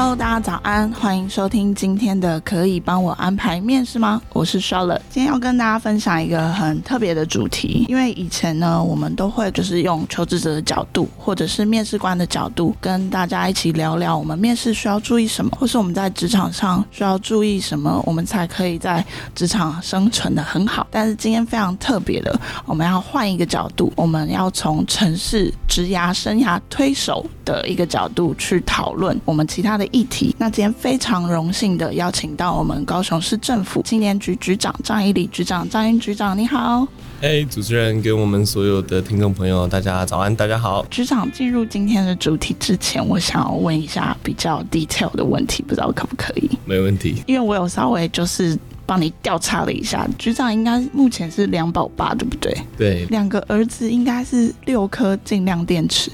Hello，大家早安，欢迎收听今天的可以帮我安排面试吗？我是 Charlotte，今天要跟大家分享一个很特别的主题。因为以前呢，我们都会就是用求职者的角度，或者是面试官的角度，跟大家一起聊聊我们面试需要注意什么，或是我们在职场上需要注意什么，我们才可以在职场生存的很好。但是今天非常特别的，我们要换一个角度，我们要从城市职涯生涯推手的一个角度去讨论我们其他的议题。那今天非常荣幸的邀请到我们高雄市政府青年局局长张以礼局长，张英局长你好。哎，主持人跟我们所有的听众朋友，大家早安，大家好。局长进入今天的主题之前，我想要问一下比较 detail 的问题，不知道可不可以？没问题，因为我有稍微就是。帮你调查了一下，局长应该目前是两宝爸，对不对？对，两个儿子应该是六颗尽量电池。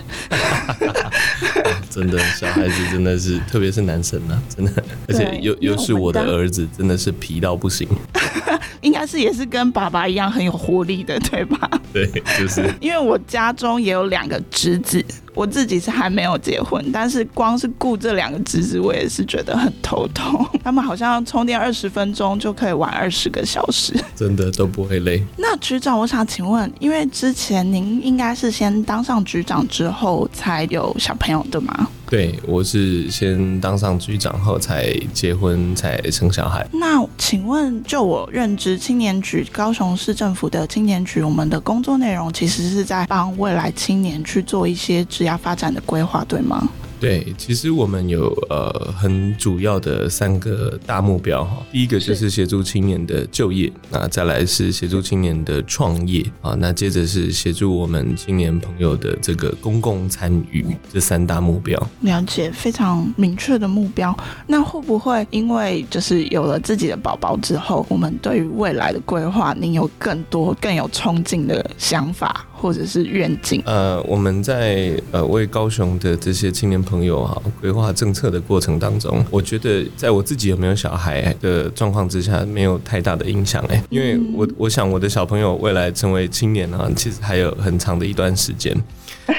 真的，小孩子真的是，特别是男生啊，真的，而且又又是我的儿子，真的是皮到不行。应该是也是跟爸爸一样很有活力的，对吧？对，就是。因为我家中也有两个侄子。我自己是还没有结婚，但是光是顾这两个侄子，我也是觉得很头痛。他们好像充电二十分钟就可以玩二十个小时，真的都不会累。那局长，我想请问，因为之前您应该是先当上局长之后才有小朋友的吗？对，我是先当上局长后才结婚才生小孩。那请问，就我任职，青年局高雄市政府的青年局，我们的工作内容其实是在帮未来青年去做一些职业发展的规划，对吗？对，其实我们有呃很主要的三个大目标哈。第一个就是协助青年的就业，那再来是协助青年的创业啊，那接着是协助我们青年朋友的这个公共参与，这三大目标。了解，非常明确的目标。那会不会因为就是有了自己的宝宝之后，我们对于未来的规划，您有更多更有冲劲的想法？或者是愿景。呃，我们在呃为高雄的这些青年朋友哈规划政策的过程当中，我觉得在我自己有没有小孩的状况之下，没有太大的影响哎，因为我我想我的小朋友未来成为青年呢，其实还有很长的一段时间。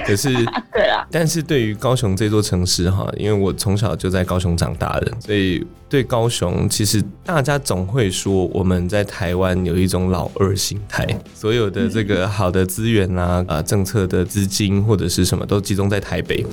可是，对啊，但是对于高雄这座城市哈，因为我从小就在高雄长大的，所以对高雄，其实大家总会说我们在台湾有一种老二心态，所有的这个好的资源啊啊，政策的资金或者是什么都集中在台北。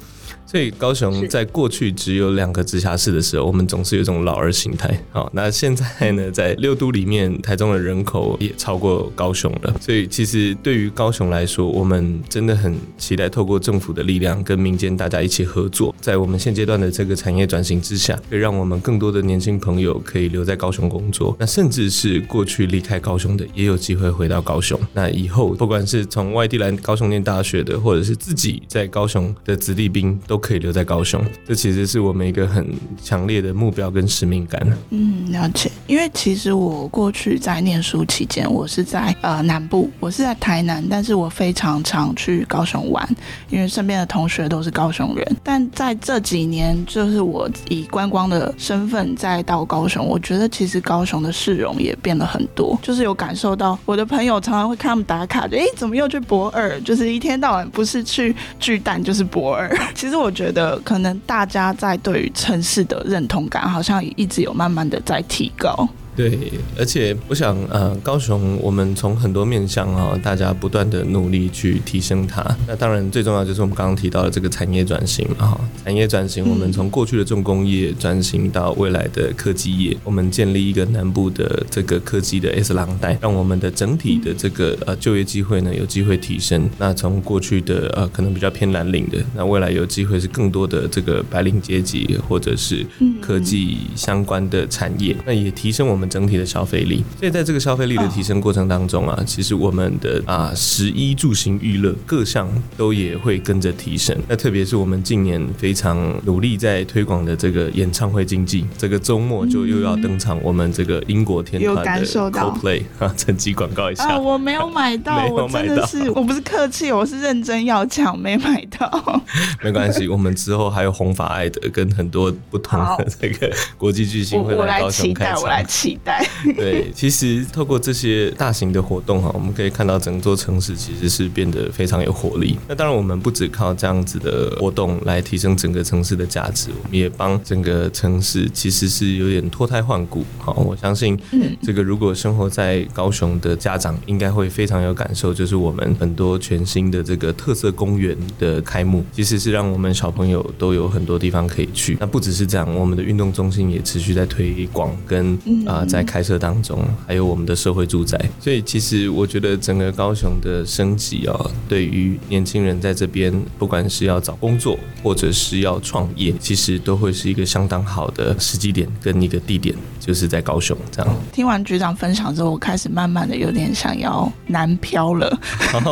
所以高雄在过去只有两个直辖市的时候，我们总是有一种老二心态。好，那现在呢，在六都里面，台中的人口也超过高雄了。所以其实对于高雄来说，我们真的很期待透过政府的力量跟民间大家一起合作，在我们现阶段的这个产业转型之下，可以让我们更多的年轻朋友可以留在高雄工作。那甚至是过去离开高雄的，也有机会回到高雄。那以后不管是从外地来高雄念大学的，或者是自己在高雄的子弟兵，都可以留在高雄，这其实是我们一个很强烈的目标跟使命感。嗯，了解。因为其实我过去在念书期间，我是在呃南部，我是在台南，但是我非常常去高雄玩，因为身边的同学都是高雄人。但在这几年，就是我以观光的身份再到高雄，我觉得其实高雄的市容也变了很多，就是有感受到我的朋友常常会看他们打卡，就哎怎么又去博尔，就是一天到晚不是去巨蛋就是博尔。其实我。觉得可能大家在对于城市的认同感，好像一直有慢慢的在提高。对，而且我想，呃，高雄我们从很多面向啊，大家不断的努力去提升它。那当然最重要就是我们刚刚提到的这个产业转型啊，产业转型，我们从过去的重工业转型到未来的科技业，我们建立一个南部的这个科技的 S 廊带，让我们的整体的这个呃就业机会呢有机会提升。那从过去的呃可能比较偏蓝领的，那未来有机会是更多的这个白领阶级或者是科技相关的产业，那也提升我们。整体的消费力，所以在这个消费力的提升过程当中啊，其实我们的啊食衣住行娱乐各项都也会跟着提升。那特别是我们近年非常努力在推广的这个演唱会经济，这个周末就又要登场我们这个英国天团的 Coldplay 啊，趁机广告一下。啊，我没有买到，我真的是我不是客气，我是认真要抢，没买到。没关系，我们之后还有红发艾德跟很多不同的这个国际巨星会来高雄开场。我来期期待。对，其实透过这些大型的活动哈，我们可以看到整座城市其实是变得非常有活力。那当然，我们不只靠这样子的活动来提升整个城市的价值，我们也帮整个城市其实是有点脱胎换骨。好，我相信，嗯，这个如果生活在高雄的家长应该会非常有感受，就是我们很多全新的这个特色公园的开幕，其实是让我们小朋友都有很多地方可以去。那不只是这样，我们的运动中心也持续在推广跟啊、在开设当中，还有我们的社会住宅。所以其实我觉得整个高雄的升级啊，对于年轻人在这边，不管是要找工作或者是要创业，其实都会是一个相当好的时机点跟一个地点，就是在高雄这样。听完局长分享之后，我开始慢慢的有点想要南漂了。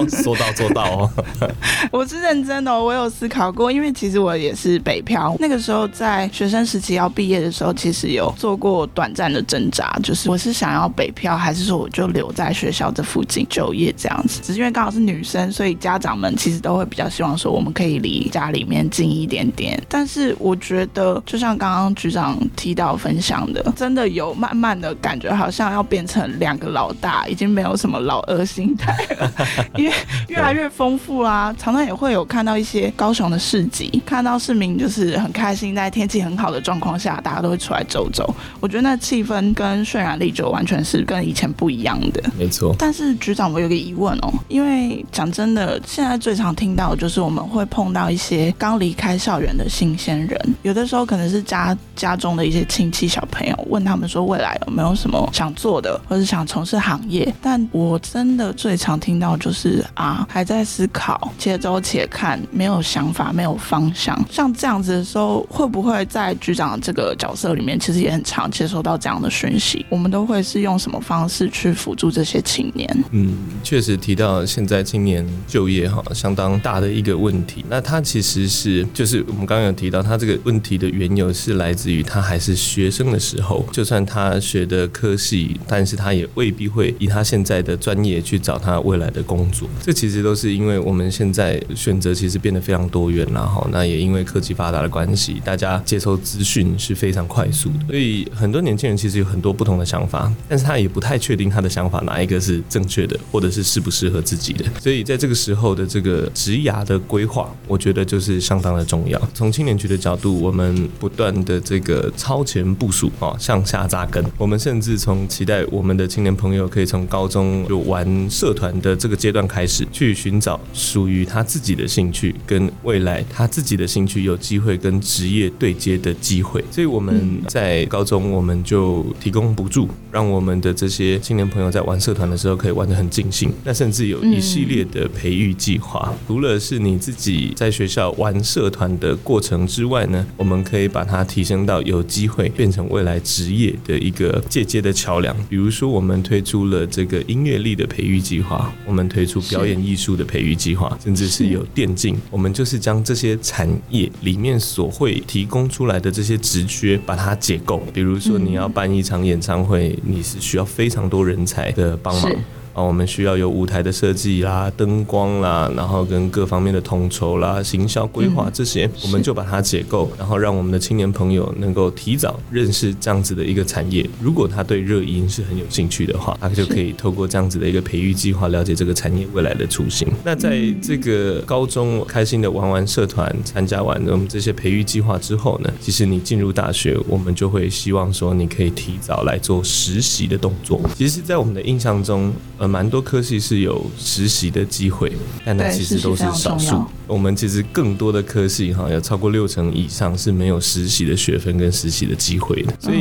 说到做到哦，我是认真的，我有思考过，因为其实我也是北漂。那个时候在学生时期要毕业的时候，其实有做过短暂的挣扎，就是我是想要北漂，还是说我就留在学校这附近就业这样子。只是因为刚好是女生，所以家长们其实都会比较希望说我们可以离家里面近一点点。但是我觉得，就像刚刚局长提到分享的，真的有慢慢的感觉，好像要变成两个老大，已经没有什么老二心态了，因为越来越丰富啦。常常也会有看到一些高雄的市集，看到市民就是很开心，在天气很好的状况下，大家都会出来走走。我觉得那气氛跟渲染力就完全是跟以前不一样的。没错。但是局长，我有个疑问哦，因为讲真的，现在最常听到的就是我们会碰到一些刚离开校园的新鲜人，有的时候可能是家家中的一些亲戚小朋友，问他他们说未来有没有什么想做的，或是想从事行业。但我真的最常听到就是啊，还在思考，且走且看，没有想法，没有方向。像这样子的时候，会不会在局长这个角色里面，其实也很常接收到这样的讯息？我们都会是用什么方式去辅助这些青年？嗯，确实提到现在青年就业哈，相当大的一个问题。那他其实是就是我们刚刚有提到，他这个问题的缘由是来自于他还是学生的时候，就就算他学的科系，但是他也未必会以他现在的专业去找他未来的工作。这其实都是因为我们现在选择其实变得非常多元，然后那也因为科技发达的关系，大家接收资讯是非常快速的，所以很多年轻人其实有很多不同的想法，但是他也不太确定他的想法哪一个是正确的，或者是适不适合自己的。所以在这个时候的这个职涯的规划，我觉得就是相当的重要。从青年局的角度，我们不断的这个超前部署啊，向下扎根。我们甚至从期待我们的青年朋友可以从高中就玩社团的这个阶段开始，去寻找属于他自己的兴趣，跟未来他自己的兴趣有机会跟职业对接的机会。所以我们在高中，我们就提供补助，让我们的这些青年朋友在玩社团的时候可以玩得很尽兴。那甚至有一系列的培育计划，除了是你自己在学校玩社团的过程之外呢，我们可以把它提升到有机会变成未来职业的一个借接的桥梁。比如说，我们推出了这个音乐力的培育计划，我们推出表演艺术的培育计划，甚至是有电竞，我们就是将这些产业里面所会提供出来的这些职缺，把它解构。比如说，你要办一场演唱会，你是需要非常多人才的帮忙。啊，我们需要有舞台的设计啦、灯光啦，然后跟各方面的统筹啦、行销规划这些，我们就把它解构，然后让我们的青年朋友能够提早认识这样子的一个产业。如果他对热音是很有兴趣的话，他就可以透过这样子的一个培育计划，了解这个产业未来的雏形。那在这个高中开心的玩玩社团，参加完我们这些培育计划之后呢，其实你进入大学，我们就会希望说你可以提早来做实习的动作。其实，在我们的印象中，呃，蛮多科系是有实习的机会，但那其实都是少数。我们其实更多的科系哈，有超过六成以上是没有实习的学分跟实习的机会的。所以，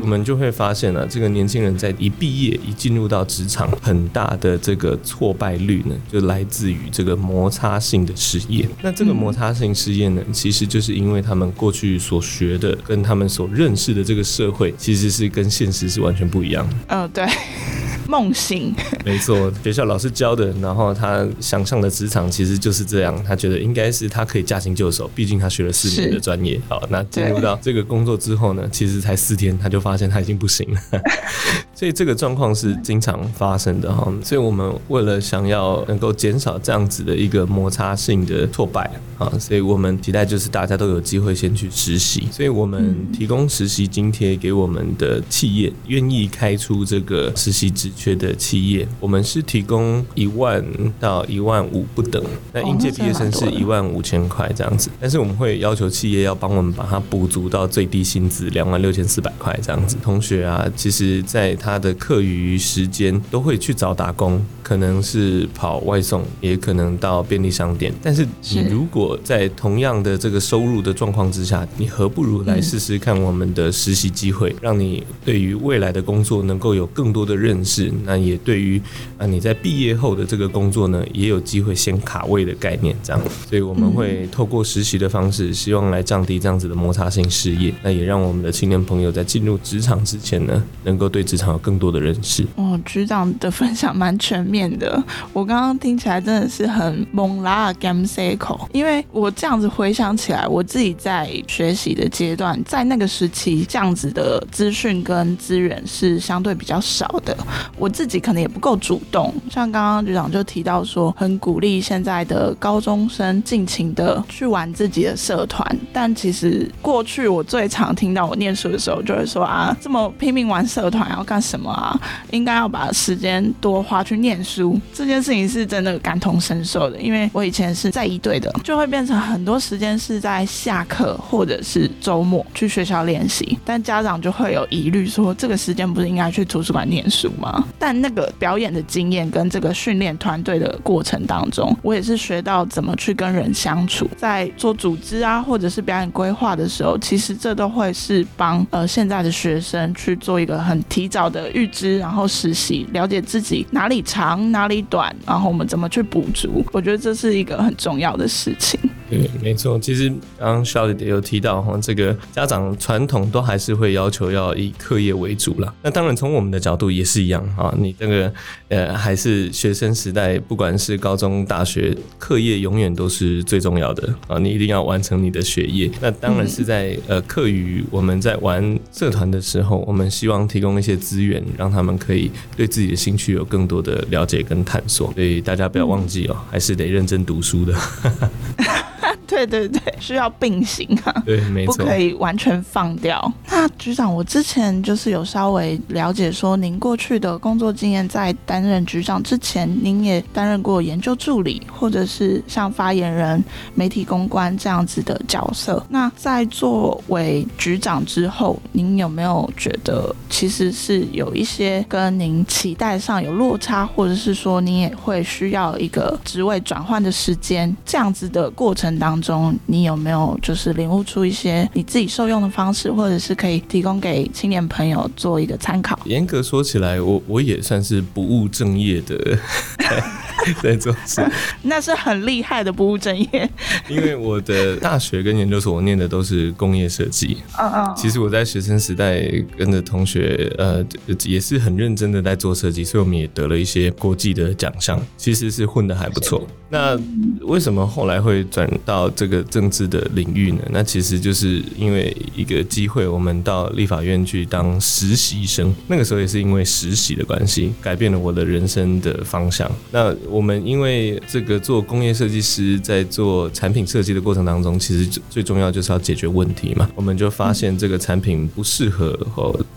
我们就会发现呢、啊，这个年轻人在一毕业一进入到职场，很大的这个挫败率呢，就来自于这个摩擦性的失业。那这个摩擦性失业呢，其实就是因为他们过去所学的跟他们所认识的这个社会，其实是跟现实是完全不一样的。嗯，对。梦醒，没错，学校老师教的，然后他想象的职场其实就是这样，他觉得应该是他可以驾轻就熟，毕竟他学了四年的专业。好，那进入到这个工作之后呢，其实才四天，他就发现他已经不行了。所以这个状况是经常发生的哈。所以我们为了想要能够减少这样子的一个摩擦性的挫败啊，所以我们期待就是大家都有机会先去实习。所以我们提供实习津贴给我们的企业，愿意开出这个实习职缺的企业，我们是提供一万到一万五不等。那应届毕业生是一万五千块这样子，但是我们会要求企业要帮我们把它补足到最低薪资两万六千四百块这样子。同学啊，其实在他的课余时间都会去找打工。可能是跑外送，也可能到便利商店。但是你如果在同样的这个收入的状况之下，你何不如来试试看我们的实习机会，让你对于未来的工作能够有更多的认识。那也对于啊你在毕业后的这个工作呢，也有机会先卡位的概念。这样，所以我们会透过实习的方式，希望来降低这样子的摩擦性失业。那也让我们的青年朋友在进入职场之前呢，能够对职场有更多的认识。哦，局长的分享蛮全面的，我刚刚听起来真的是很懵啦 game cycle，因为我这样子回想起来，我自己在学习的阶段，在那个时期，这样子的资讯跟资源是相对比较少的，我自己可能也不够主动。像刚刚局长就提到说，很鼓励现在的高中生尽情的去玩自己的社团，但其实过去我最常听到我念书的时候，就会说啊，这么拼命玩社团要干什么啊？应该要把时间多花去念书。这件事情是真的感同身受的，因为我以前是在一队的，就会变成很多时间是在下课或者是周末去学校练习，但家长就会有疑虑说，这个时间不是应该去图书馆念书吗？但那个表演的经验跟这个训练团队的过程当中，我也是学到怎么去跟人相处，在做组织啊或者是表演规划的时候，其实这都会是帮呃现在的学生去做一个很提早的预知，然后实习，了解自己哪里长哪里短，然后我们怎么去补足？我觉得这是一个很重要的事情。对，没错。其实刚刚 Charlotte 有提到哈，这个家长传统都还是会要求要以课业为主啦。那当然从我们的角度也是一样啊。你这个呃还是学生时代，不管是高中、大学，课业永远都是最重要的啊。你一定要完成你的学业。那当然是在呃课余我们在玩社团的时候，我们希望提供一些资源，让他们可以对自己的兴趣有更多的了解跟探索。所以大家不要忘记哦，还是得认真读书的。对对对，需 要并行啊，对，没错，不可以完全放掉。那局长，我之前就是有稍微了解说，您过去的工作经验，在担任局长之前，您也担任过研究助理，或者是像发言人、媒体公关这样子的角色。那在作为局长之后，您有没有觉得其实是有一些跟您期待上有落差，或者是说您也会需要一个职位转换的时间？这样子的过程当中。中，你有没有就是领悟出一些你自己受用的方式，或者是可以提供给青年朋友做一个参考？严格说起来，我我也算是不务正业的。在做事，那是很厉害的不务正业。因为我的大学跟研究所，我念的都是工业设计。嗯嗯。其实我在学生时代跟着同学，呃，也是很认真的在做设计，所以我们也得了一些国际的奖项，其实是混的还不错。那为什么后来会转到这个政治的领域呢？那其实就是因为一个机会，我们到立法院去当实习生。那个时候也是因为实习的关系，改变了我的人生的方向。那我们因为这个做工业设计师，在做产品设计的过程当中，其实最重要就是要解决问题嘛。我们就发现这个产品不适合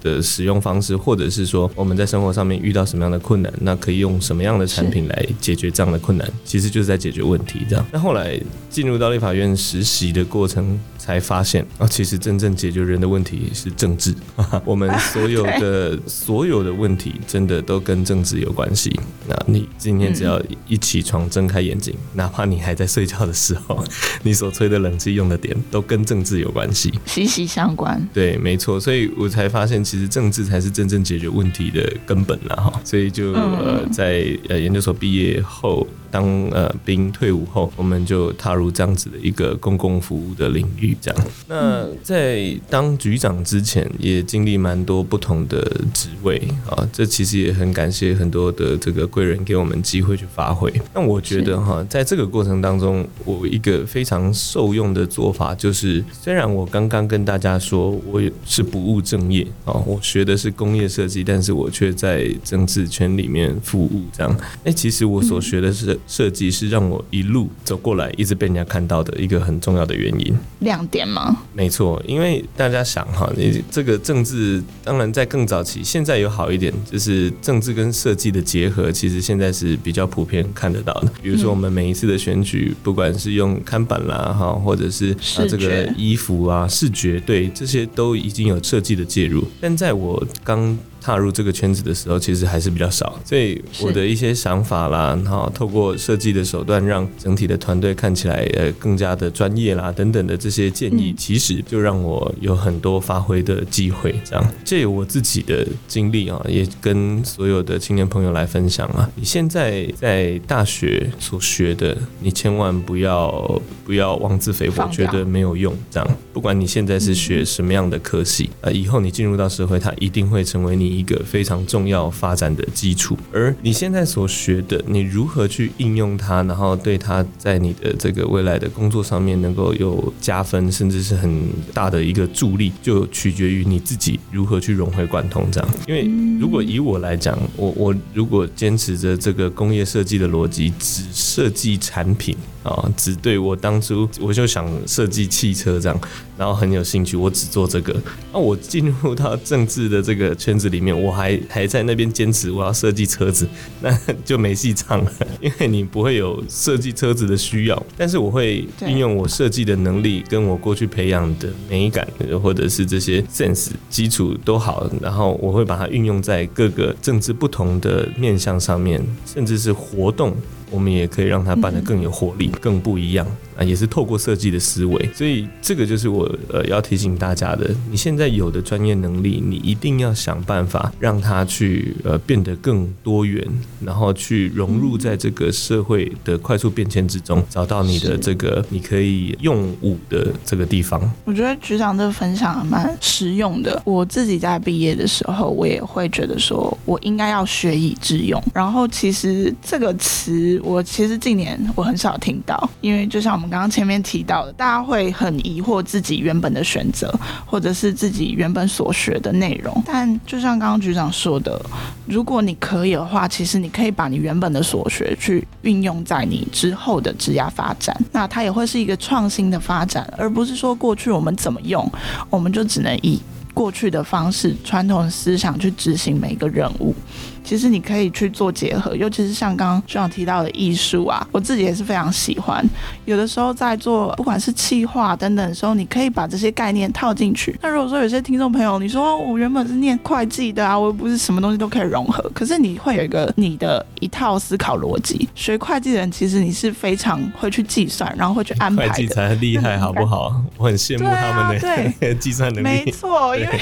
的使用方式，或者是说我们在生活上面遇到什么样的困难，那可以用什么样的产品来解决这样的困难？其实就是在解决问题这样。那后来进入到立法院实习的过程，才发现啊，其实真正解决人的问题是政治。我们所有的 所有的问题，真的都跟政治有关系。那你今天只要一起床睁开眼睛，哪怕你还在睡觉的时候，你所吹的冷气用的点，都跟政治有关系，息息相关。对，没错。所以我才发现，其实政治才是真正解决问题的根本啦。哈，所以就呃，在呃研究所毕业后。当呃兵退伍后，我们就踏入这样子的一个公共服务的领域。这样，那在当局长之前，也经历蛮多不同的职位啊。这其实也很感谢很多的这个贵人给我们机会去发挥。那我觉得哈，在这个过程当中，我一个非常受用的做法就是，虽然我刚刚跟大家说我也是不务正业啊，我学的是工业设计，但是我却在政治圈里面服务。这样，哎，其实我所学的是设计，是让我一路走过来，一直被人家看到的一个很重要的原因。亮点吗？没错，因为大家想哈，你这个政治，当然在更早期，现在有好一点，就是政治跟设计的结合，其实现在是比较普遍看得到的。比如说我们每一次的选举，不管是用看板啦哈，或者是啊这个衣服啊视觉，对这些都已经有设计的介入。但在我刚踏入这个圈子的时候，其实还是比较少，所以我的一些想法啦，然后透过设计的手段，让整体的团队看起来呃更加的专业啦，等等的这些建议，其实就让我有很多发挥的机会。这样，借由我自己的经历啊，也跟所有的青年朋友来分享啊。你现在在大学所学的，你千万不要不要妄自菲薄，觉得没有用。这样，不管你现在是学什么样的科系，呃，以后你进入到社会，它一定会成为你。一个非常重要发展的基础，而你现在所学的，你如何去应用它，然后对它在你的这个未来的工作上面能够有加分，甚至是很大的一个助力，就取决于你自己如何去融会贯通这样。因为如果以我来讲，我我如果坚持着这个工业设计的逻辑，只设计产品。啊，只对我当初我就想设计汽车这样，然后很有兴趣，我只做这个。那我进入到政治的这个圈子里面，我还还在那边坚持我要设计车子，那就没戏唱了，因为你不会有设计车子的需要。但是我会运用我设计的能力，跟我过去培养的美感，或者是这些 sense 基础都好，然后我会把它运用在各个政治不同的面向上面，甚至是活动。我们也可以让它办得更有活力，更不一样。啊，也是透过设计的思维，所以这个就是我呃要提醒大家的。你现在有的专业能力，你一定要想办法让它去呃变得更多元，然后去融入在这个社会的快速变迁之中，找到你的这个你可以用武的这个地方。我觉得局长这个分享蛮实用的。我自己在毕业的时候，我也会觉得说我应该要学以致用。然后其实这个词，我其实近年我很少听到，因为就像我刚刚前面提到的，大家会很疑惑自己原本的选择，或者是自己原本所学的内容。但就像刚刚局长说的，如果你可以的话，其实你可以把你原本的所学去运用在你之后的职业发展，那它也会是一个创新的发展，而不是说过去我们怎么用，我们就只能以过去的方式、传统思想去执行每一个任务。其实你可以去做结合，尤其是像刚刚局长提到的艺术啊，我自己也是非常喜欢。有的时候在做不管是企划等等的时候，你可以把这些概念套进去。那如果说有些听众朋友，你说我原本是念会计的啊，我又不是什么东西都可以融合，可是你会有一个你的一套思考逻辑。学会计的人其实你是非常会去计算，然后会去安排的。会计才厉害，好不好？我很羡慕他们的 计算能力。没错，因为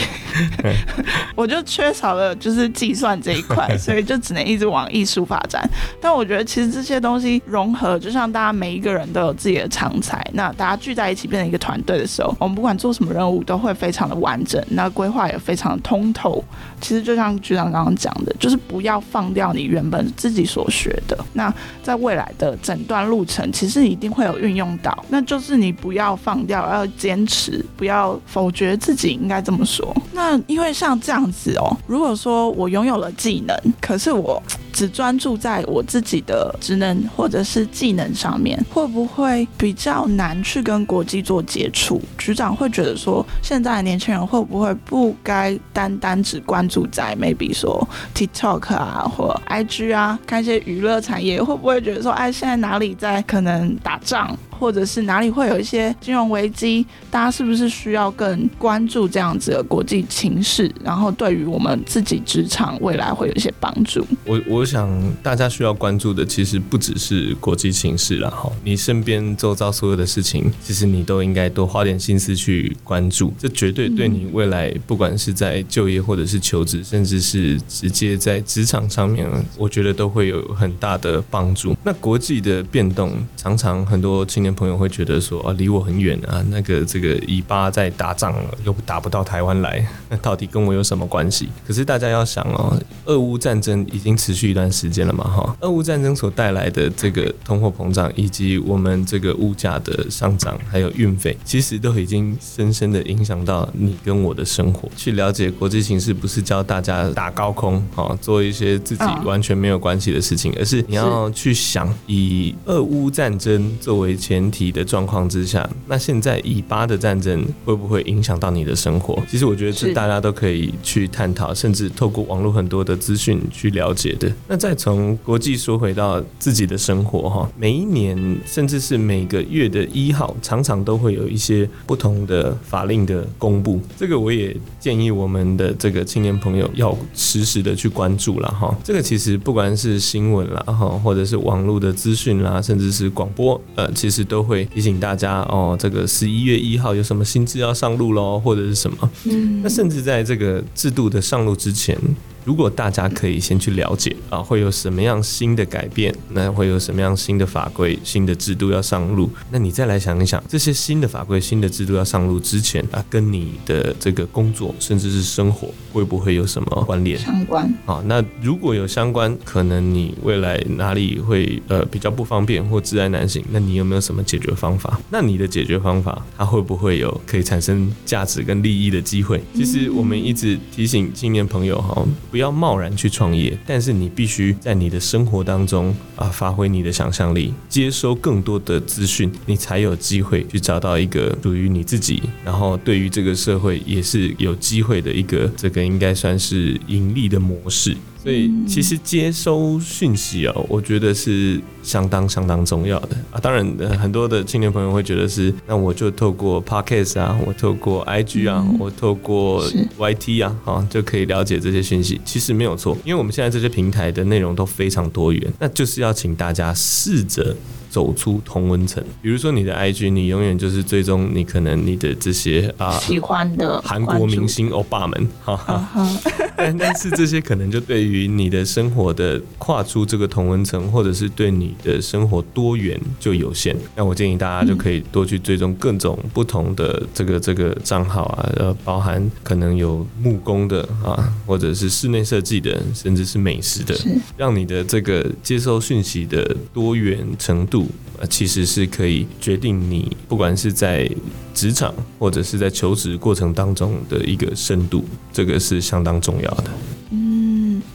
我就缺少了就是计算这一块。所以就只能一直往艺术发展，但我觉得其实这些东西融合，就像大家每一个人都有自己的长才，那大家聚在一起变成一个团队的时候，我们不管做什么任务都会非常的完整，那规划也非常的通透。其实就像局长刚刚讲的，就是不要放掉你原本自己所学的，那在未来的整段路程，其实一定会有运用到，那就是你不要放掉，要坚持，不要否决自己，应该这么说。那因为像这样子哦，如果说我拥有了技能，可是我。只专注在我自己的职能或者是技能上面，会不会比较难去跟国际做接触？局长会觉得说，现在的年轻人会不会不该单单只关注在 maybe 说 TikTok 啊或 IG 啊，看一些娱乐产业，会不会觉得说，哎，现在哪里在可能打仗，或者是哪里会有一些金融危机，大家是不是需要更关注这样子的国际情势？然后对于我们自己职场未来会有一些帮助。我我想大家需要关注的其实不只是国际情势了哈，你身边周遭所有的事情，其实你都应该多花点心思去关注，这绝对对你未来不管是在就业或者是求职，甚至是直接在职场上面，我觉得都会有很大的帮助。那国际的变动，常常很多青年朋友会觉得说啊，离我很远啊，那个这个以巴在打仗了，又打不到台湾来，那到底跟我有什么关系？可是大家要想哦，俄乌战争已经持续一段时间了嘛，哈，俄乌战争所带来的这个通货膨胀，以及我们这个物价的上涨，还有运费，其实都已经深深的影响到你跟我的生活。去了解国际形势，不是教大家打高空啊，做一些自己完全没有关系的事情，而是你要去想，以俄乌战争作为前提的状况之下，那现在以巴的战争会不会影响到你的生活？其实我觉得是大家都可以去探讨，甚至透过网络很多的资讯去了解的。那再从国际说回到自己的生活哈，每一年甚至是每个月的一号，常常都会有一些不同的法令的公布。这个我也建议我们的这个青年朋友要实时的去关注了哈。这个其实不管是新闻啦哈，或者是网络的资讯啦，甚至是广播，呃，其实都会提醒大家哦，这个十一月一号有什么新制要上路喽，或者是什么。嗯，那甚至在这个制度的上路之前。如果大家可以先去了解啊，会有什么样新的改变？那会有什么样新的法规、新的制度要上路？那你再来想一想，这些新的法规、新的制度要上路之前啊，跟你的这个工作甚至是生活会不会有什么关联？相关啊？那如果有相关，可能你未来哪里会呃比较不方便或自然难行？那你有没有什么解决方法？那你的解决方法，它会不会有可以产生价值跟利益的机会？其实我们一直提醒青年朋友哈。不要贸然去创业，但是你必须在你的生活当中啊，发挥你的想象力，接收更多的资讯，你才有机会去找到一个属于你自己，然后对于这个社会也是有机会的一个这个应该算是盈利的模式。所以其实接收讯息啊，我觉得是相当相当重要的啊。当然，很多的青年朋友会觉得是，那我就透过 Podcast 啊，我透过 IG 啊，我透过 YT 啊，啊就可以了解这些讯息。其实没有错，因为我们现在这些平台的内容都非常多元，那就是要请大家试着。走出同温层，比如说你的 IG，你永远就是追踪你可能你的这些啊喜欢的韩国明星欧巴们，哈哈。但但是这些可能就对于你的生活的跨出这个同温层，或者是对你的生活多元就有限。那我建议大家就可以多去追踪各种不同的这个这个账号啊，呃，包含可能有木工的啊，或者是室内设计的，甚至是美食的，让你的这个接收讯息的多元程度。其实是可以决定你不管是在职场或者是在求职过程当中的一个深度，这个是相当重要的。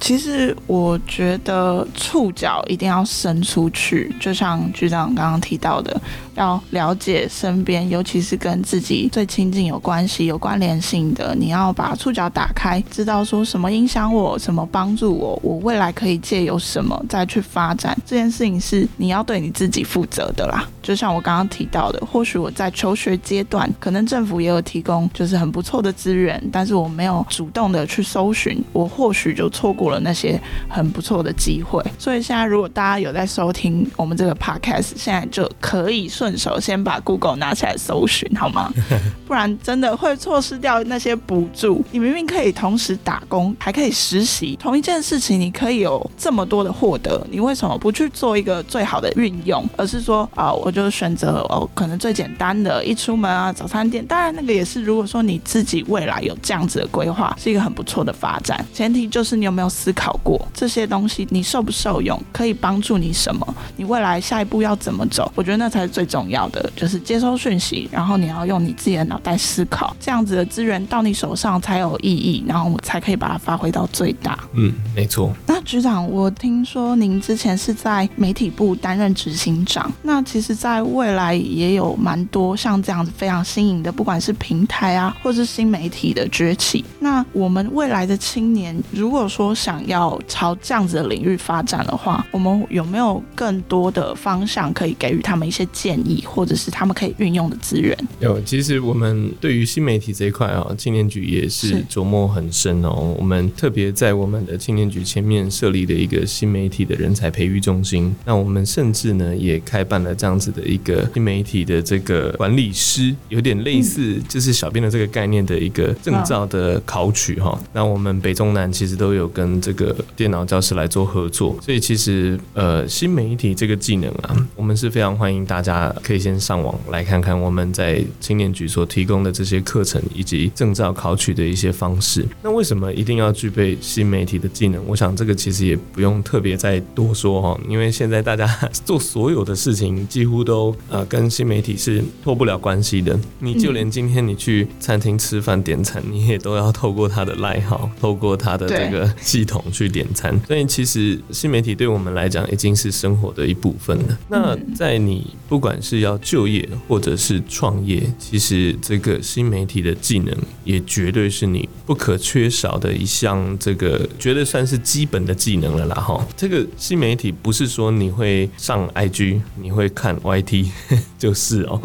其实我觉得触角一定要伸出去，就像局长刚刚提到的。要了解身边，尤其是跟自己最亲近有关系、有关联性的，你要把触角打开，知道说什么影响我，什么帮助我，我未来可以借由什么再去发展这件事情，是你要对你自己负责的啦。就像我刚刚提到的，或许我在求学阶段，可能政府也有提供就是很不错的资源，但是我没有主动的去搜寻，我或许就错过了那些很不错的机会。所以现在如果大家有在收听我们这个 podcast，现在就可以顺。手先把 Google 拿起来搜寻好吗？不然真的会错失掉那些补助。你明明可以同时打工，还可以实习，同一件事情你可以有这么多的获得，你为什么不去做一个最好的运用？而是说啊，我就选择哦，可能最简单的，一出门啊，早餐店。当然那个也是，如果说你自己未来有这样子的规划，是一个很不错的发展。前提就是你有没有思考过这些东西，你受不受用，可以帮助你什么？你未来下一步要怎么走？我觉得那才是最重要的。重要的就是接收讯息，然后你要用你自己的脑袋思考，这样子的资源到你手上才有意义，然后我才可以把它发挥到最大。嗯，没错。那局长，我听说您之前是在媒体部担任执行长，那其实在未来也有蛮多像这样子非常新颖的，不管是平台啊，或是新媒体的崛起。那我们未来的青年，如果说想要朝这样子的领域发展的话，我们有没有更多的方向可以给予他们一些建议，或者是他们可以运用的资源？有，其实我们对于新媒体这一块啊，青年局也是琢磨很深哦。我们特别在我们的青年局前面设立了一个新媒体的人才培育中心。那我们甚至呢，也开办了这样子的一个新媒体的这个管理师，有点类似就是小编的这个概念的一个证照的考取哈。那我们北中南其实都有跟这个电脑教室来做合作，所以其实呃，新媒体这个技能啊，我们是非常欢迎大家可以先上网来看看我们在青年局所提供的这些课程以及证照考取的一些方式。那为什么一定要具备新媒体的技能？我想这个其实也不用特别再多说哈，因为现在大家做所有的事情几乎都呃跟新媒体是脱不了关系的。你就连今天你去餐厅吃饭点餐，你也都要透过他的 LINE 号，透过他的这个系统去点餐。所以其实新媒体对我们来讲已经是生活的一部分了。那在你不管是要就业或者是创业，其实这个新媒体的技能也绝对是你不可缺少的一项，这个绝对算是基本的技能了啦哈。这个新媒体不是说你会上 IG，你会看 YT 就是哦，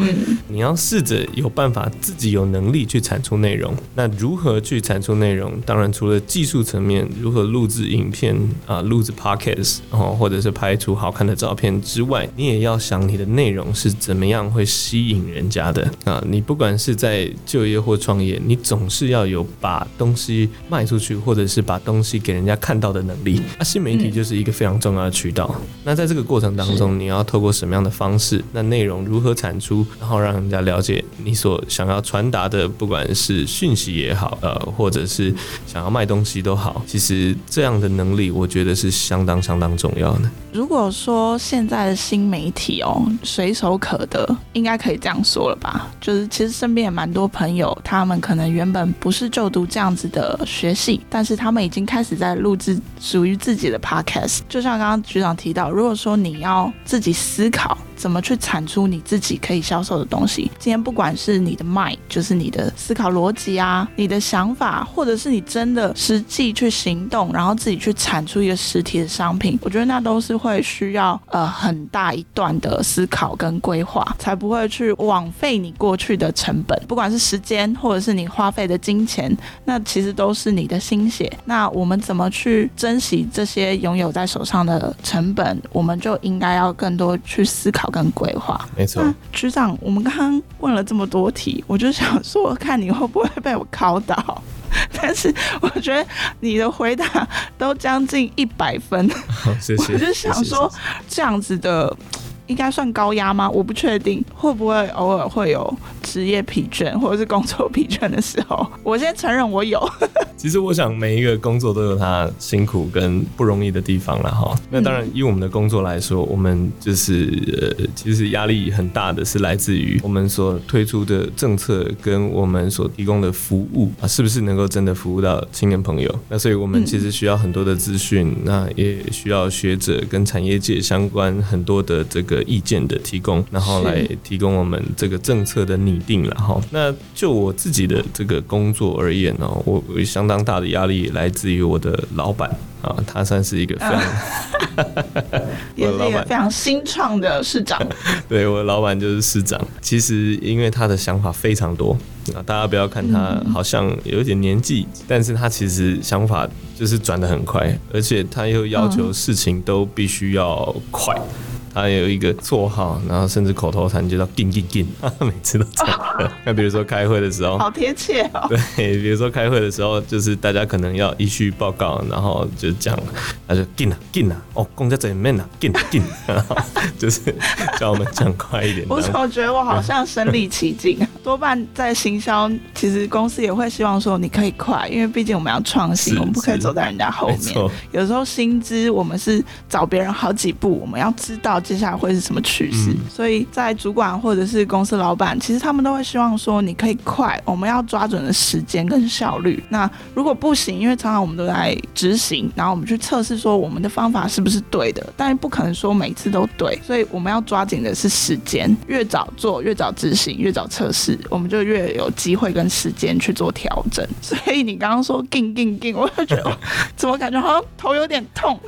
你要试着有办法自己有能力去产出内容。那如何去产出内容？当然除了技术层面，如何录制影片啊，录制 Podcast 哦，或者是拍出好看的照片之外，你也要想你的内容是怎么样会吸引人家的啊。你不管是在就业或创业，你总是要有把东西卖出去，或者是把东西给人家看到的能力。啊，新媒体就是一个非常重要的渠道。那在这个过程当中，你要透过什么样的方式？那内容如何产出？然后让人家了解你所想要传达的，不管是讯息也好，呃，或者是想要卖东西都好，其实这样的能力，我觉得是相当相当重要的。如果说现在的新媒体哦，随手可得，应该可以这样说了吧？就是其实身边也蛮多朋友，他们可能原本不是就读这样子的学系，但是他们已经开始在录制属于自己的 podcast。就像刚刚局长提到，如果说你要自己思考。怎么去产出你自己可以销售的东西？今天不管是你的卖，就是你的思考逻辑啊，你的想法，或者是你真的实际去行动，然后自己去产出一个实体的商品，我觉得那都是会需要呃很大一段的思考跟规划，才不会去枉费你过去的成本，不管是时间或者是你花费的金钱，那其实都是你的心血。那我们怎么去珍惜这些拥有在手上的成本？我们就应该要更多去思考。跟规划，没错。局长，我们刚刚问了这么多题，我就想说，看你会不会被我考倒。但是我觉得你的回答都将近一百分，好，谢谢。我就想说，这样子的应该算高压吗？我不确定会不会偶尔会有职业疲倦或者是工作疲倦的时候。我先承认我有。其实我想每一个工作都有它辛苦跟不容易的地方了哈。那当然，以我们的工作来说，我们就是呃，其实压力很大的是来自于我们所推出的政策跟我们所提供的服务啊，是不是能够真的服务到青年朋友？那所以我们其实需要很多的资讯，那也需要学者跟产业界相关很多的这个意见的提供，然后来提供我们这个政策的拟定了哈。那就我自己的这个工作而言呢，我我相当。大的压力来自于我的老板啊，他算是一个非常，也是一个非常新创的市长。对，我的老板就是市长。其实因为他的想法非常多啊，大家不要看他好像有一点年纪，但是他其实想法就是转的很快，而且他又要求事情都必须要快。他有一个绰号，然后甚至口头禅就叫“劲劲劲”，他 每次都这样。那比如说开会的时候，好贴切哦。对，比如说开会的时候，就是大家可能要依序报告，然后就讲，他就“进啊进啊”，哦，公家怎么样啊？“劲劲”，然后就是叫我们讲快一点。我怎么觉得我好像身历其境？多半在行销，其实公司也会希望说你可以快，因为毕竟我们要创新，我们不可以走在人家后面。有时候薪资我们是找别人好几步，我们要知道。接下来会是什么趋势？嗯、所以在主管或者是公司老板，其实他们都会希望说，你可以快，我们要抓准的时间跟效率。那如果不行，因为常常我们都在执行，然后我们去测试说我们的方法是不是对的，但是不可能说每次都对，所以我们要抓紧的是时间，越早做越早执行，越早测试，我们就越有机会跟时间去做调整。所以你刚刚说“劲劲劲”，我就觉得 怎么感觉好像头有点痛。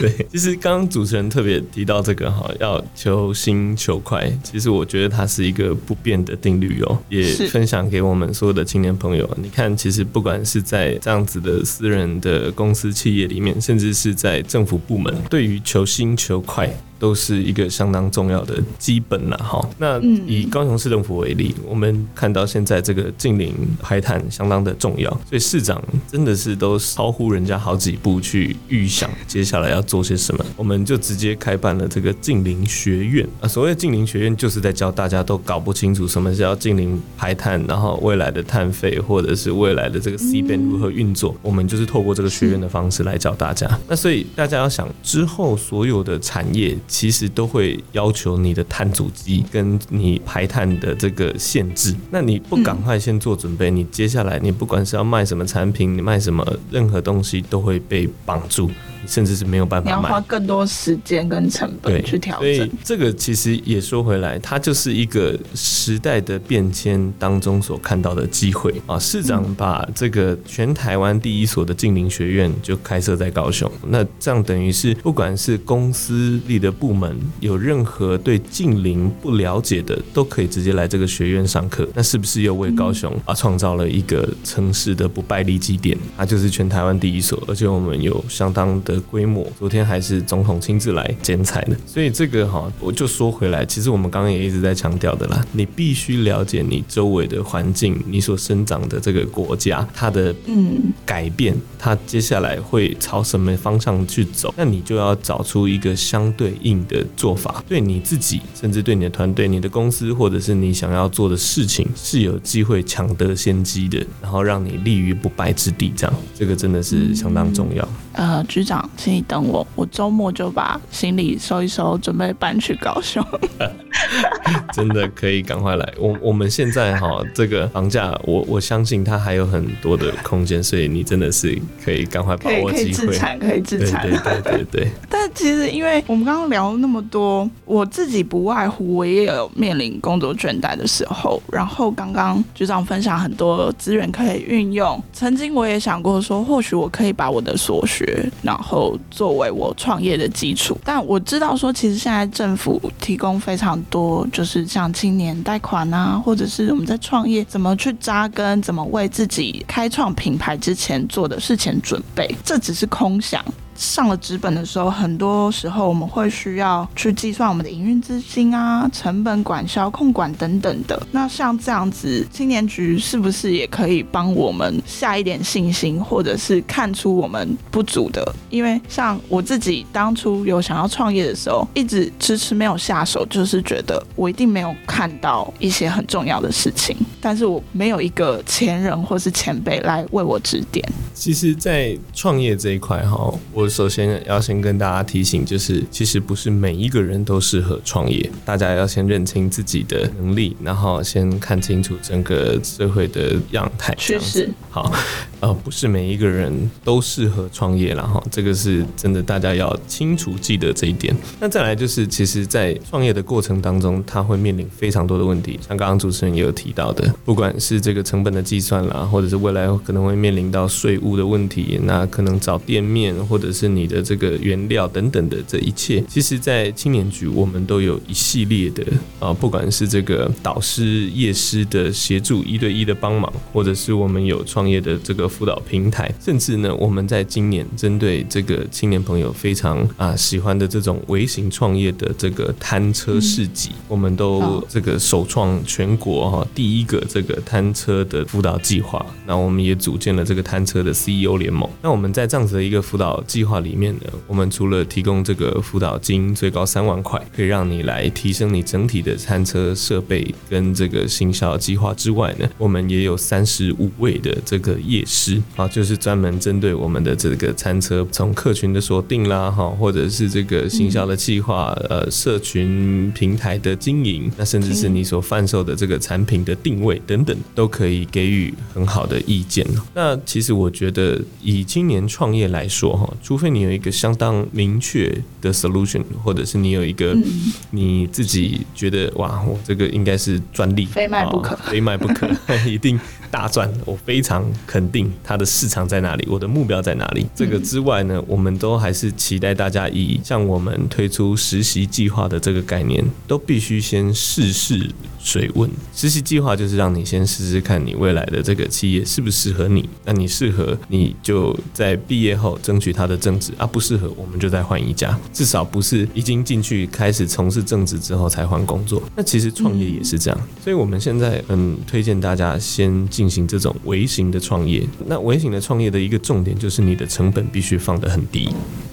对，其实刚刚主持人特别提到这个哈，要求新求快，其实我觉得它是一个不变的定律哦，也分享给我们所有的青年朋友。你看，其实不管是在这样子的私人的公司企业里面，甚至是在政府部门，对于求新求快。都是一个相当重要的基本了哈。那以高雄市政府为例，我们看到现在这个近邻排碳相当的重要，所以市长真的是都超乎人家好几步去预想接下来要做些什么。我们就直接开办了这个近邻学院啊。所谓近邻学院，就是在教大家都搞不清楚什么是要净零排碳，然后未来的碳费或者是未来的这个 CBAM 如何运作，我们就是透过这个学院的方式来教大家。那所以大家要想，之后所有的产业。其实都会要求你的碳足迹跟你排碳的这个限制，那你不赶快先做准备，你接下来你不管是要卖什么产品，你卖什么任何东西都会被绑住。甚至是没有办法，你要花更多时间跟成本去调整。所以这个其实也说回来，它就是一个时代的变迁当中所看到的机会啊。市长把这个全台湾第一所的近邻学院就开设在高雄，那这样等于是不管是公司立的部门有任何对近邻不了解的，都可以直接来这个学院上课。那是不是又为高雄啊创造了一个城市的不败利基点？它就是全台湾第一所，而且我们有相当的。规模，昨天还是总统亲自来剪彩的，所以这个哈，我就说回来，其实我们刚刚也一直在强调的啦，你必须了解你周围的环境，你所生长的这个国家，它的嗯改变，它接下来会朝什么方向去走，那你就要找出一个相对应的做法，对你自己，甚至对你的团队、你的公司，或者是你想要做的事情，是有机会抢得先机的，然后让你立于不败之地，这样，这个真的是相当重要。呃，局长。请你等我，我周末就把行李收一收，准备搬去高雄。真的可以赶快来。我我们现在哈，这个房价，我我相信它还有很多的空间，所以你真的是可以赶快把握机会。可以自产，可以自产。对对对对对。但其实，因为我们刚刚聊了那么多，我自己不外乎我也有面临工作倦怠的时候。然后刚刚局长分享很多资源可以运用，曾经我也想过说，或许我可以把我的所学，然后作为我创业的基础。但我知道说，其实现在政府提供非常多，就是像青年贷款啊，或者是我们在创业怎么去扎根，怎么为自己开创品牌之前做的事前准备，这只是空想。上了纸本的时候，很多时候我们会需要去计算我们的营运资金啊、成本管销、控管等等的。那像这样子，青年局是不是也可以帮我们下一点信心，或者是看出我们不足的？因为像我自己当初有想要创业的时候，一直迟迟没有下手，就是觉得我一定没有看到一些很重要的事情，但是我没有一个前人或是前辈来为我指点。其实，在创业这一块哈，我。首先要先跟大家提醒，就是其实不是每一个人都适合创业，大家要先认清自己的能力，然后先看清楚整个社会的样态。确实，好，呃，不是每一个人都适合创业，然后这个是真的，大家要清楚记得这一点。那再来就是，其实，在创业的过程当中，他会面临非常多的问题，像刚刚主持人也有提到的，不管是这个成本的计算啦，或者是未来可能会面临到税务的问题，那可能找店面或者是是你的这个原料等等的这一切，其实，在青年局我们都有一系列的啊，不管是这个导师、业师的协助，一对一的帮忙，或者是我们有创业的这个辅导平台，甚至呢，我们在今年针对这个青年朋友非常啊喜欢的这种微型创业的这个摊车市集，嗯、我们都这个首创全国哈第一个这个摊车的辅导计划。那我们也组建了这个摊车的 CEO 联盟。那我们在这样子的一个辅导计划。里面呢，我们除了提供这个辅导金最高三万块，可以让你来提升你整体的餐车设备跟这个行销计划之外呢，我们也有三十五位的这个业师啊，就是专门针对我们的这个餐车，从客群的锁定啦哈，或者是这个行销的计划，呃，社群平台的经营，那甚至是你所贩售的这个产品的定位等等，都可以给予很好的意见。那其实我觉得以青年创业来说哈，除非你有一个相当明确的 solution，或者是你有一个你自己觉得哇，我这个应该是专利，非卖不可，非卖不可，一定大赚，我非常肯定它的市场在哪里，我的目标在哪里。这个之外呢，我们都还是期待大家以像我们推出实习计划的这个概念，都必须先试试水温。实习计划就是让你先试试看你未来的这个企业适不适合你，那你适合，你就在毕业后争取它的正职啊，不适合我们就再换一家，至少不是已经进去开始从事正职之后才换工作。那其实创业也是这样，所以我们现在嗯推荐大家先进行这种微型的创业。那微型的创业的一个重点就是你的成本必须放得很低。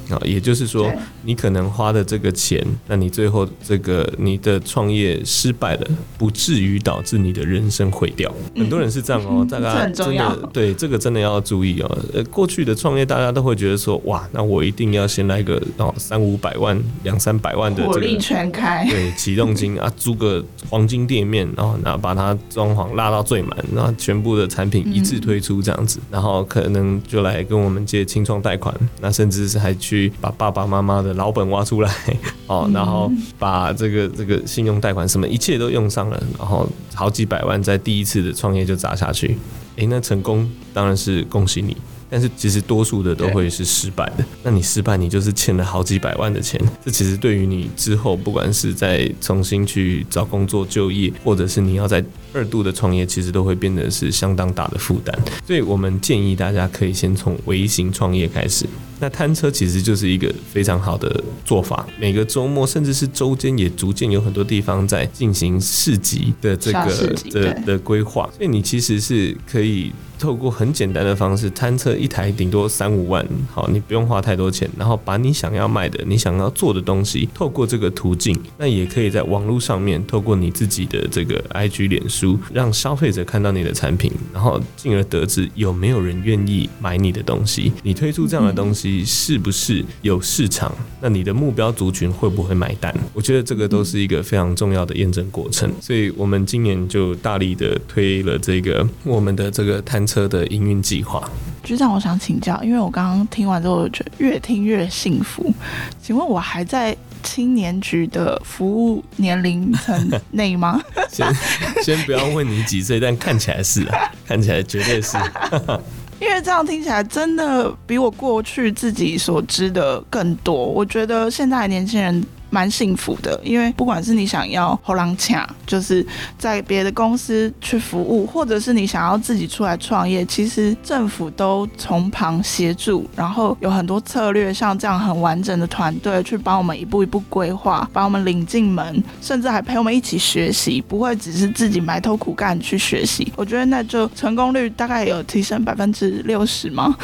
啊，也就是说，你可能花的这个钱，那你最后这个你的创业失败了，不至于导致你的人生毁掉。很多人是这样哦，大家真的对这个真的要注意哦。呃，过去的创业大家都会觉得说，哇，那我一定要先来个哦三五百万、两三百万的这个火力全开，对启动金啊，租个黄金店面，然后那把它装潢拉到最满，然后全部的产品一致推出这样子，然后可能就来跟我们借清创贷款，那甚至是还去。把爸爸妈妈的老本挖出来，哦，然后把这个这个信用贷款什么一切都用上了，然后好几百万在第一次的创业就砸下去，诶，那成功当然是恭喜你。但是其实多数的都会是失败的。那你失败，你就是欠了好几百万的钱。这其实对于你之后，不管是在重新去找工作就业，或者是你要在二度的创业，其实都会变得是相当大的负担。所以我们建议大家可以先从微型创业开始。那摊车其实就是一个非常好的做法。每个周末甚至是周间，也逐渐有很多地方在进行市集的这个的的规划。所以你其实是可以。透过很简单的方式，摊车一台顶多三五万，好，你不用花太多钱，然后把你想要卖的、你想要做的东西，透过这个途径，那也可以在网络上面，透过你自己的这个 IG、脸书，让消费者看到你的产品，然后进而得知有没有人愿意买你的东西。你推出这样的东西是不是有市场？那你的目标族群会不会买单？我觉得这个都是一个非常重要的验证过程。所以我们今年就大力的推了这个我们的这个摊车。车的营运计划，局长，我想请教，因为我刚刚听完之后，我觉得越听越幸福。请问我还在青年局的服务年龄层内吗？先先不要问你几岁，但看起来是啊，看起来绝对是。因为这样听起来真的比我过去自己所知的更多。我觉得现在的年轻人。蛮幸福的，因为不管是你想要后浪卡，就是在别的公司去服务，或者是你想要自己出来创业，其实政府都从旁协助，然后有很多策略，像这样很完整的团队去帮我们一步一步规划，把我们领进门，甚至还陪我们一起学习，不会只是自己埋头苦干去学习。我觉得那就成功率大概有提升百分之六十吗？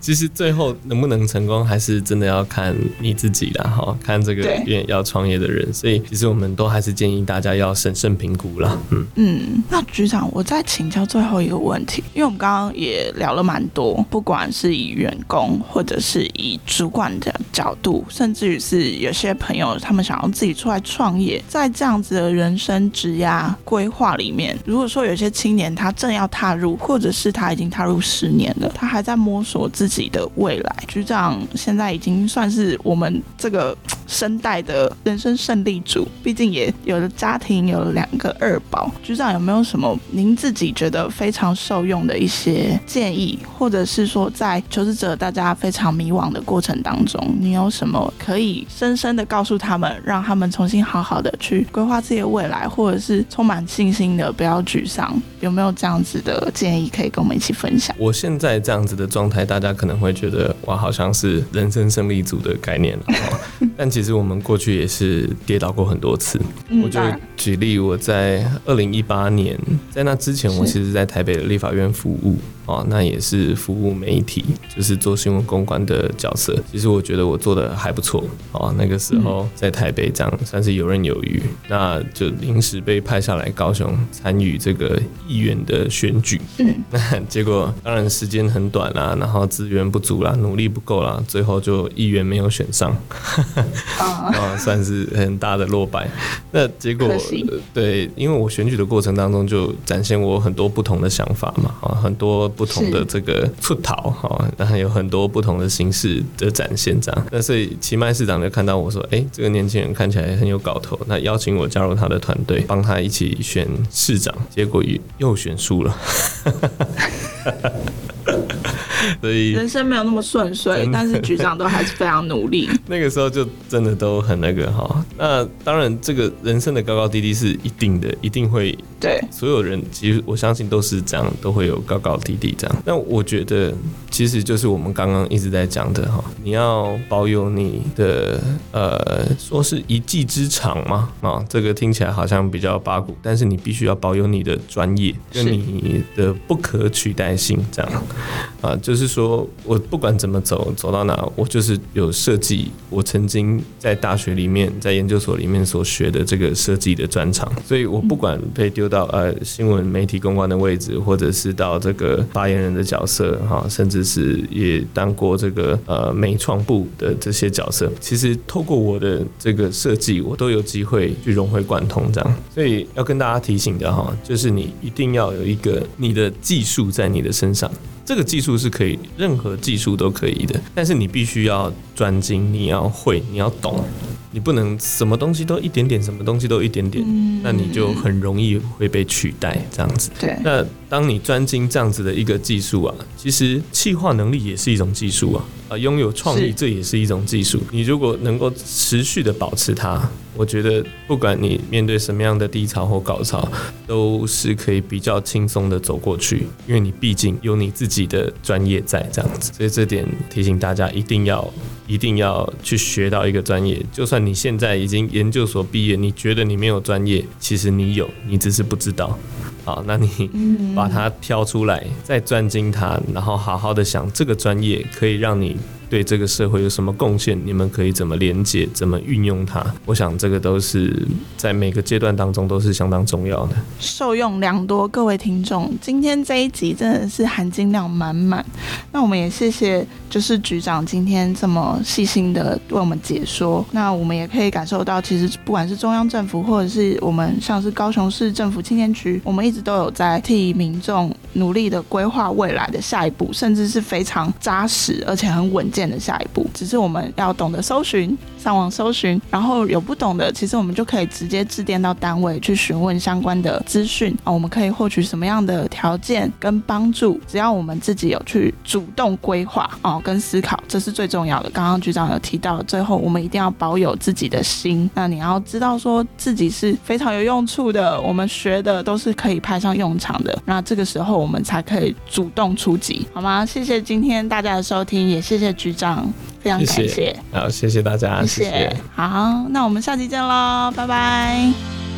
其实最后能不能成功，还是真的要看你自己的。哈，看这个。要创业的人，所以其实我们都还是建议大家要审慎评估啦。嗯嗯，那局长，我再请教最后一个问题，因为我们刚刚也聊了蛮多，不管是以员工或者是以主管的角度，甚至于是有些朋友他们想要自己出来创业，在这样子的人生职涯规划里面，如果说有些青年他正要踏入，或者是他已经踏入十年了，他还在摸索自己的未来，局长现在已经算是我们这个 生代。的人生胜利组，毕竟也有了家庭，有了两个二宝。局长有没有什么您自己觉得非常受用的一些建议，或者是说在求职者大家非常迷惘的过程当中，你有什么可以深深的告诉他们，让他们重新好好的去规划自己的未来，或者是充满信心的不要沮丧？有没有这样子的建议可以跟我们一起分享？我现在这样子的状态，大家可能会觉得哇，好像是人生胜利组的概念了，但其实我们。过去也是跌倒过很多次，我就举例，我在二零一八年，在那之前，我其实在台北的立法院服务。哦，那也是服务媒体，就是做新闻公关的角色。其实我觉得我做的还不错。哦，那个时候在台北这样算是游刃有余，那就临时被派下来高雄参与这个议员的选举。嗯，那结果当然时间很短啦，然后资源不足啦，努力不够啦，最后就议员没有选上。啊，算是很大的落败。那结果对，因为我选举的过程当中就展现我很多不同的想法嘛，啊，很多。不同的这个出逃哈，然后有很多不同的形式的展现这样。那所以奇迈市长就看到我说，哎、欸，这个年轻人看起来很有搞头，那邀请我加入他的团队，帮他一起选市长，结果又选输了。所以人生没有那么顺遂，但是局长都还是非常努力。那个时候就真的都很那个哈。那当然，这个人生的高高低低是一定的，一定会。对，所有人其实我相信都是这样，都会有高高低低这样。那我觉得其实就是我们刚刚一直在讲的哈，你要保有你的呃，说是一技之长嘛啊，这个听起来好像比较八股，但是你必须要保有你的专业跟你的不可取代性这样啊，就就是说我不管怎么走，走到哪，我就是有设计，我曾经在大学里面，在研究所里面所学的这个设计的专长，所以我不管被丢。到呃新闻媒体公关的位置，或者是到这个发言人的角色哈，甚至是也当过这个呃美创部的这些角色。其实透过我的这个设计，我都有机会去融会贯通这样。所以要跟大家提醒的哈，就是你一定要有一个你的技术在你的身上。这个技术是可以，任何技术都可以的，但是你必须要专精，你要会，你要懂，你不能什么东西都一点点，什么东西都一点点，那你就很容易会被取代这样子。对，那当你专精这样子的一个技术啊，其实气化能力也是一种技术啊，啊，拥有创意这也是一种技术。你如果能够持续的保持它。我觉得不管你面对什么样的低潮或高潮，都是可以比较轻松的走过去，因为你毕竟有你自己的专业在这样子，所以这点提醒大家一定要一定要去学到一个专业。就算你现在已经研究所毕业，你觉得你没有专业，其实你有，你只是不知道。好，那你把它挑出来，再专精它，然后好好的想这个专业可以让你。对这个社会有什么贡献？你们可以怎么连接？怎么运用它？我想这个都是在每个阶段当中都是相当重要的，受用良多。各位听众，今天这一集真的是含金量满满。那我们也谢谢，就是局长今天这么细心的为我们解说。那我们也可以感受到，其实不管是中央政府，或者是我们像是高雄市政府青年局，我们一直都有在替民众努力的规划未来的下一步，甚至是非常扎实而且很稳健。的下一步，只是我们要懂得搜寻，上网搜寻，然后有不懂的，其实我们就可以直接致电到单位去询问相关的资讯啊。我们可以获取什么样的条件跟帮助？只要我们自己有去主动规划哦，跟思考，这是最重要的。刚刚局长有提到，最后我们一定要保有自己的心。那你要知道，说自己是非常有用处的，我们学的都是可以派上用场的。那这个时候，我们才可以主动出击，好吗？谢谢今天大家的收听，也谢谢局长。非常感谢，好，谢谢大家，谢谢。谢谢，好，那我们下期见喽，拜拜。